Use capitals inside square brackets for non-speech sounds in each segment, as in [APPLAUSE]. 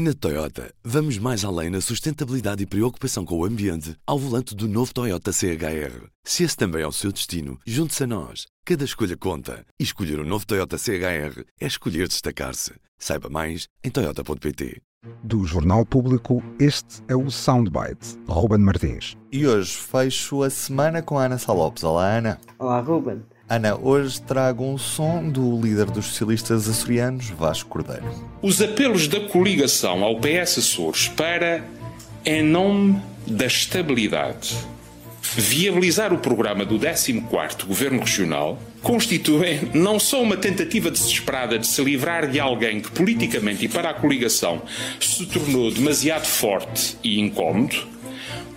Na Toyota, vamos mais além na sustentabilidade e preocupação com o ambiente ao volante do novo Toyota CHR. Se esse também é o seu destino, junte-se a nós. Cada escolha conta. E escolher o um novo Toyota CHR é escolher destacar-se. Saiba mais em Toyota.pt. Do Jornal Público, este é o Soundbite. Ruben Martins. E hoje fecho a semana com a Ana Salopes. Olá, Ana. Olá, Ruben. Ana, hoje trago um som do líder dos socialistas açorianos, Vasco Cordeiro. Os apelos da coligação ao PS Açores para, em nome da estabilidade, viabilizar o programa do 14º Governo Regional constituem não só uma tentativa desesperada de se livrar de alguém que politicamente e para a coligação se tornou demasiado forte e incómodo,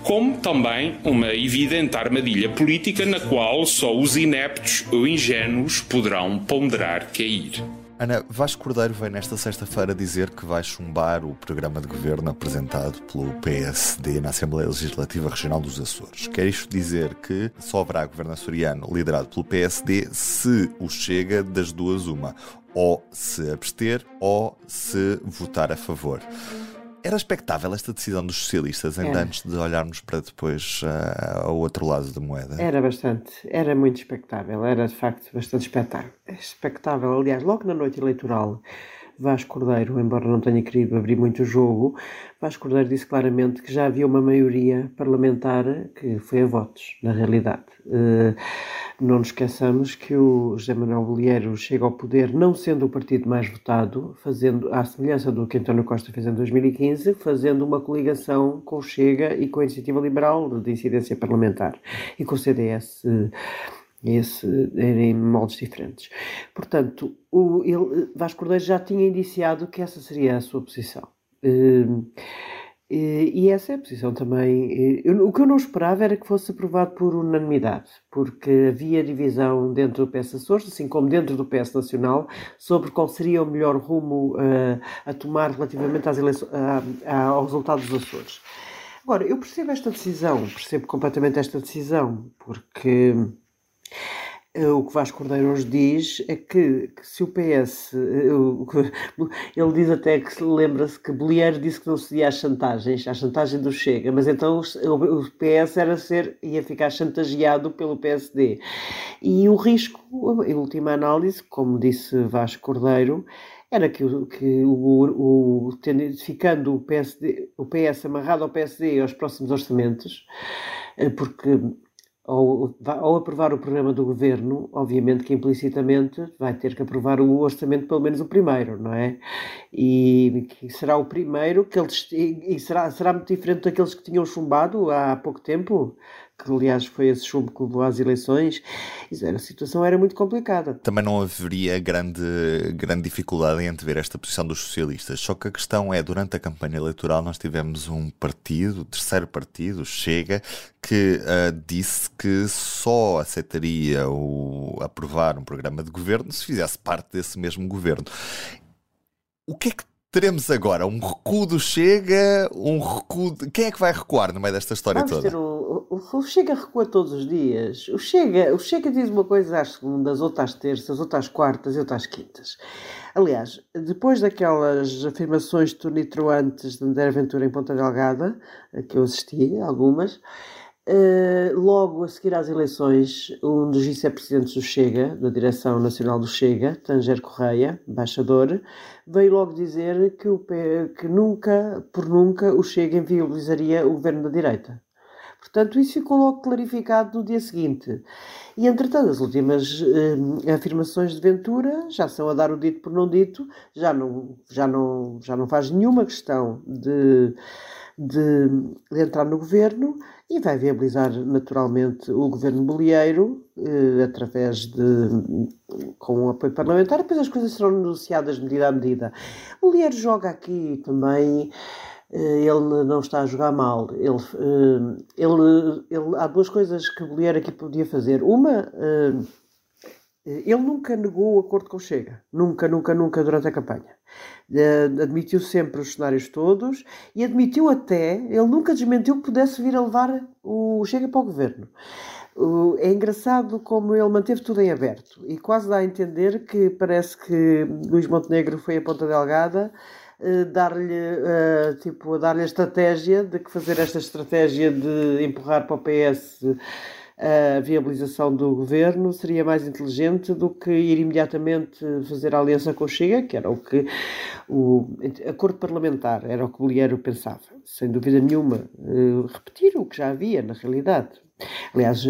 como também uma evidente armadilha política na qual só os ineptos ou ingênuos poderão ponderar cair. Ana, Vasco Cordeiro vem nesta sexta-feira dizer que vai chumbar o programa de governo apresentado pelo PSD na Assembleia Legislativa Regional dos Açores. Quer isto dizer que só haverá governo açoriano liderado pelo PSD se o chega das duas uma, ou se abster ou se votar a favor. Era expectável esta decisão dos socialistas, ainda antes de olharmos para depois uh, ao outro lado da moeda? Era bastante, era muito expectável, era de facto bastante expectável. Expectável, aliás, logo na noite eleitoral, Vasco Cordeiro, embora não tenha querido abrir muito o jogo, Vasco Cordeiro disse claramente que já havia uma maioria parlamentar que foi a votos, na realidade. Uh, não nos esqueçamos que o José Manuel Bolheiro chega ao poder não sendo o partido mais votado, fazendo, à semelhança do que António Costa fez em 2015, fazendo uma coligação com o Chega e com a Iniciativa Liberal de incidência parlamentar e com o CDS esse, em moldes diferentes. Portanto, o, ele, Vasco Cordeiro já tinha indiciado que essa seria a sua posição. Uh, e essa é a posição também. o que eu não esperava era que fosse aprovado por unanimidade, porque havia divisão dentro do PS Açores, assim como dentro do PS Nacional, sobre qual seria o melhor rumo uh, a tomar relativamente às eleições, ao resultado dos Açores. Agora, eu percebo esta decisão, percebo completamente esta decisão, porque eh, o que Vasco Cordeiro hoje diz é que, que se o PS. Eh, [LAUGHS] ele diz até que lembra-se que Bolieiro disse que não cedia às chantagens, à chantagem do Chega, mas então o PS era ser, ia ficar chantageado pelo PSD. E o risco, em última análise, como disse Vasco Cordeiro, era que, que o, o, ficando o, PSD, o PS amarrado ao PSD aos próximos orçamentos, eh, porque ao, aprovar o programa do governo, obviamente que implicitamente vai ter que aprovar o orçamento, pelo menos o primeiro, não é? E será o primeiro que eles. E será, será muito diferente daqueles que tinham chumbado há pouco tempo? Que aliás foi esse chumbo que levou às eleições, a situação era muito complicada. Também não haveria grande, grande dificuldade em antever esta posição dos socialistas, só que a questão é, durante a campanha eleitoral nós tivemos um partido, o terceiro partido, Chega, que uh, disse que só aceitaria o, aprovar um programa de governo se fizesse parte desse mesmo governo. O que é que teremos agora? Um recuo do Chega? Um recuo. De... Quem é que vai recuar no meio desta história Vamos toda? Ter o, o, o, Chega recua todos os dias. O Chega, o Chega diz uma coisa às segundas, outra às terças, outra às quartas e outra às quintas. Aliás, depois daquelas afirmações tonitruantes de André Ventura em Ponta Delgada, que eu assisti, algumas, Uh, logo a seguir às eleições, um dos vice-presidentes do Chega, da direção nacional do Chega, Tanger Correia, embaixador, veio logo dizer que, o, que nunca, por nunca, o Chega inviabilizaria o governo da direita. Portanto, isso ficou logo clarificado no dia seguinte. E, entretanto, as últimas uh, afirmações de Ventura já são a dar o dito por não dito, já não, já não, já não faz nenhuma questão de, de, de entrar no governo e vai viabilizar naturalmente o governo bolieiro eh, através de com o apoio parlamentar, depois as coisas serão negociadas medida a medida. Bolieiro joga aqui também eh, ele não está a jogar mal. Ele, eh, ele, ele, há duas coisas que Bolieiro aqui podia fazer. Uma, eh, ele nunca negou o acordo com o Chega. Nunca, nunca, nunca durante a campanha. Uh, admitiu sempre os cenários todos e admitiu até, ele nunca desmentiu que pudesse vir a levar o Chega para o governo. É engraçado como ele manteve tudo em aberto e quase dá a entender que parece que Luís Montenegro foi a ponta delgada uh, dar-lhe uh, tipo, dar-lhe a estratégia de que fazer esta estratégia de empurrar para o PS a viabilização do governo seria mais inteligente do que ir imediatamente fazer aliança com o Chega, que era o que o acordo parlamentar, era o que Bolheiro pensava. Sem dúvida nenhuma, repetir o que já havia na realidade. Aliás,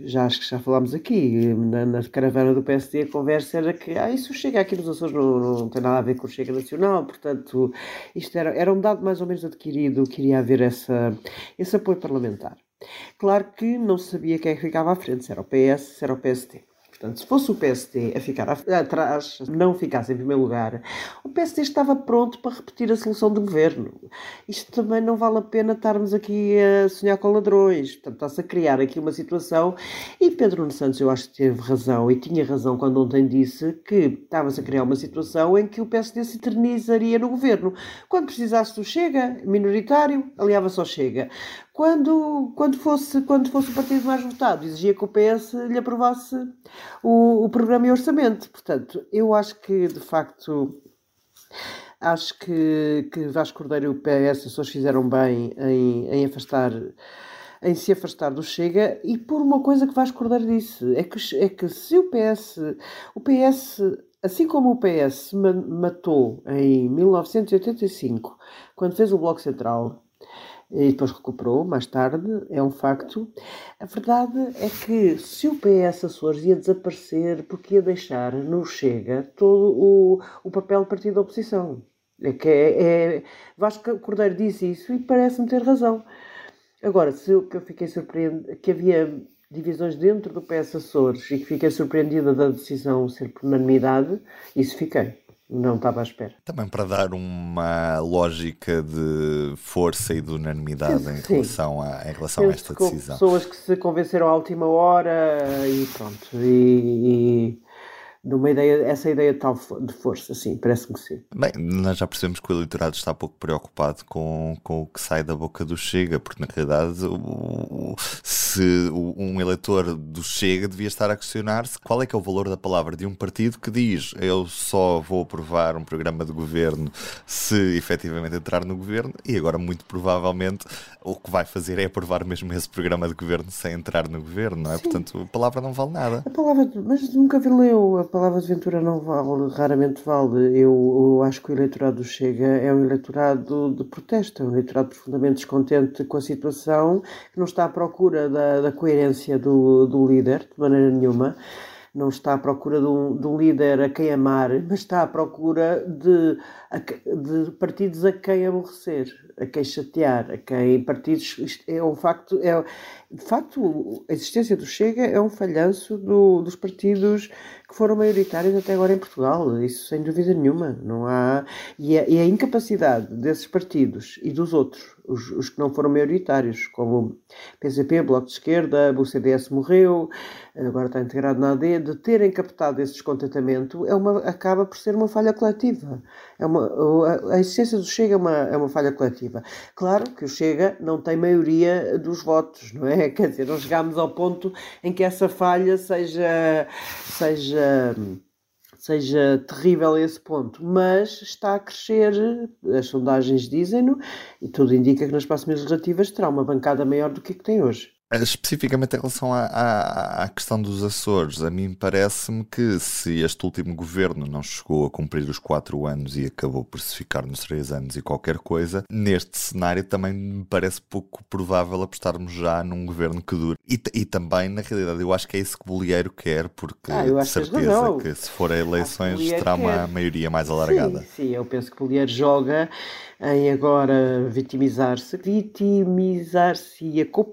já acho que já falámos aqui, na, na, caravana do PSD a conversa era que ah, isso chega aqui nos Açores não, não tem nada a ver com o Chega Nacional, portanto, isto era, era um dado mais ou menos adquirido que iria haver essa, esse apoio parlamentar. Claro que não sabia quem é que ficava à frente, se era o PS, se era o PSD. Portanto, se fosse o PSD a ficar atrás, não ficasse em primeiro lugar, o PSD estava pronto para repetir a solução do governo. Isto também não vale a pena estarmos aqui a sonhar com ladrões. Portanto, está-se a criar aqui uma situação. E Pedro Santos, eu acho que teve razão, e tinha razão quando ontem disse que estava-se a criar uma situação em que o PSD se eternizaria no governo. Quando precisasse do Chega, minoritário, aliava-se ao Chega quando, quando, fosse, quando fosse o partido mais votado, exigia que o PS lhe aprovasse o, o programa e orçamento. Portanto, eu acho que, de facto, acho que, que Vasco Cordeiro e o PS só fizeram bem em, em afastar em se afastar do Chega e por uma coisa que Vasco Cordeiro disse é que, é que se o PS o PS assim como o PS matou em 1985 quando fez o Bloco Central e depois recuperou mais tarde, é um facto. A verdade é que se o PS Açores ia desaparecer porque ia deixar no Chega todo o, o papel de partido da oposição. É que é, é, Vasco Cordeiro disse isso e parece-me ter razão. Agora, se eu, que eu fiquei surpreendido que havia divisões dentro do PS Açores e que fiquei surpreendida da decisão ser por unanimidade, isso fiquei. Não estava à espera. Também para dar uma lógica de força e de unanimidade em relação, a, em relação a esta decisão. Pessoas que se convenceram à última hora e pronto. E, numa ideia, essa ideia de tal de força, sim, parece-me que sim. Bem, nós já percebemos que o eleitorado está pouco preocupado com, com o que sai da boca do Chega, porque na realidade o, se um eleitor do Chega devia estar a questionar-se qual é que é o valor da palavra de um partido que diz eu só vou aprovar um programa de governo se efetivamente entrar no governo e agora muito provavelmente o que vai fazer é aprovar mesmo esse programa de governo sem entrar no governo, não é? Sim. Portanto, a palavra não vale nada. A palavra, mas nunca leu, a palavra de Ventura não vale, raramente vale. Eu, eu acho que o eleitorado do Chega é um eleitorado de protesto, é um eleitorado profundamente descontente com a situação, que não está à procura da, da coerência do, do líder, de maneira nenhuma não está à procura de um, de um, líder a quem amar, mas está à procura de, de partidos a quem aborrecer, a quem chatear, a quem partidos. é um facto, é, de facto, a existência do Chega é um falhanço do, dos partidos que foram maioritários até agora em Portugal, isso sem dúvida nenhuma. Não há, e a, e a incapacidade desses partidos e dos outros os, os, que não foram maioritários, como PCP, Bloco de Esquerda, o CDS morreu, agora está integrado na AD, de terem captado esse descontentamento é uma, acaba por ser uma falha coletiva. É uma, a existência do Chega é uma, é uma falha coletiva. Claro que o Chega não tem maioria dos votos, não é? [LAUGHS] Quer dizer, não chegámos ao ponto em que essa falha seja, seja seja terrível a esse ponto, mas está a crescer, as sondagens dizem-no, e tudo indica que nas próximas legislativas terá uma bancada maior do que a que tem hoje. Eh, especificamente em relação à, à, à questão dos Açores, a mim parece-me que se este último governo não chegou a cumprir os quatro anos e acabou por se ficar nos três anos e qualquer coisa, neste cenário também me parece pouco provável apostarmos já num governo que dure. E, e também, na realidade, eu acho que é isso que Bolieiro quer, porque ah, de certeza que, que, se for a eleições terá uma quer. maioria mais alargada. Sim, sim, eu penso que Bolieiro joga em agora vitimizar-se, vitimizar-se com o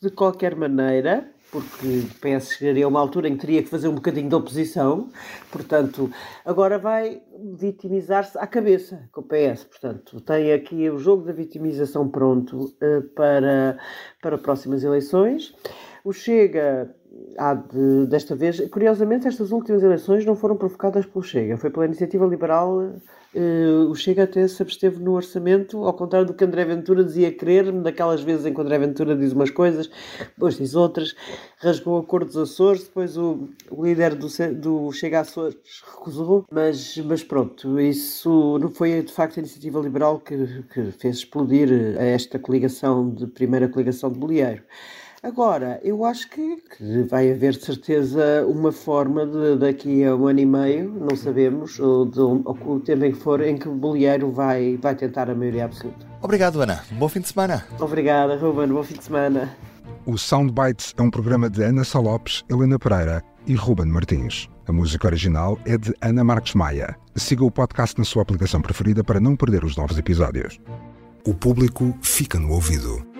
De qualquer maneira, porque o PS chegaria a uma altura em que teria que fazer um bocadinho de oposição, portanto, agora vai vitimizar-se à cabeça com o PS, portanto, tem aqui o jogo da vitimização pronto uh, para, para próximas eleições. O Chega há de, desta vez, curiosamente, estas últimas eleições não foram provocadas pelo Chega, foi pela iniciativa liberal Uh, o Chega até se absteve no orçamento, ao contrário do que André Ventura dizia querer, daquelas vezes em que André Ventura diz umas coisas, depois diz outras, rasgou o acordo dos Açores, depois o, o líder do, do Chega Açores recusou, mas, mas pronto, isso não foi de facto a iniciativa liberal que, que fez explodir esta coligação de primeira coligação de Bolieiro. Agora, eu acho que, que, vai haver de certeza uma forma de daqui a um ano e meio, não sabemos, ou, de, ou o tempo em que for, em que o Bolieiro vai, vai tentar a maioria absoluta. Obrigado, Ana. Bom fim de semana. Obrigada, Ruben. Bom fim de semana. O Soundbites é um programa de Ana Salopes, Helena Pereira e Ruben Martins. A música original é de Ana Marques Maia. Siga o podcast na sua aplicação preferida para não perder os novos episódios. O público fica no ouvido.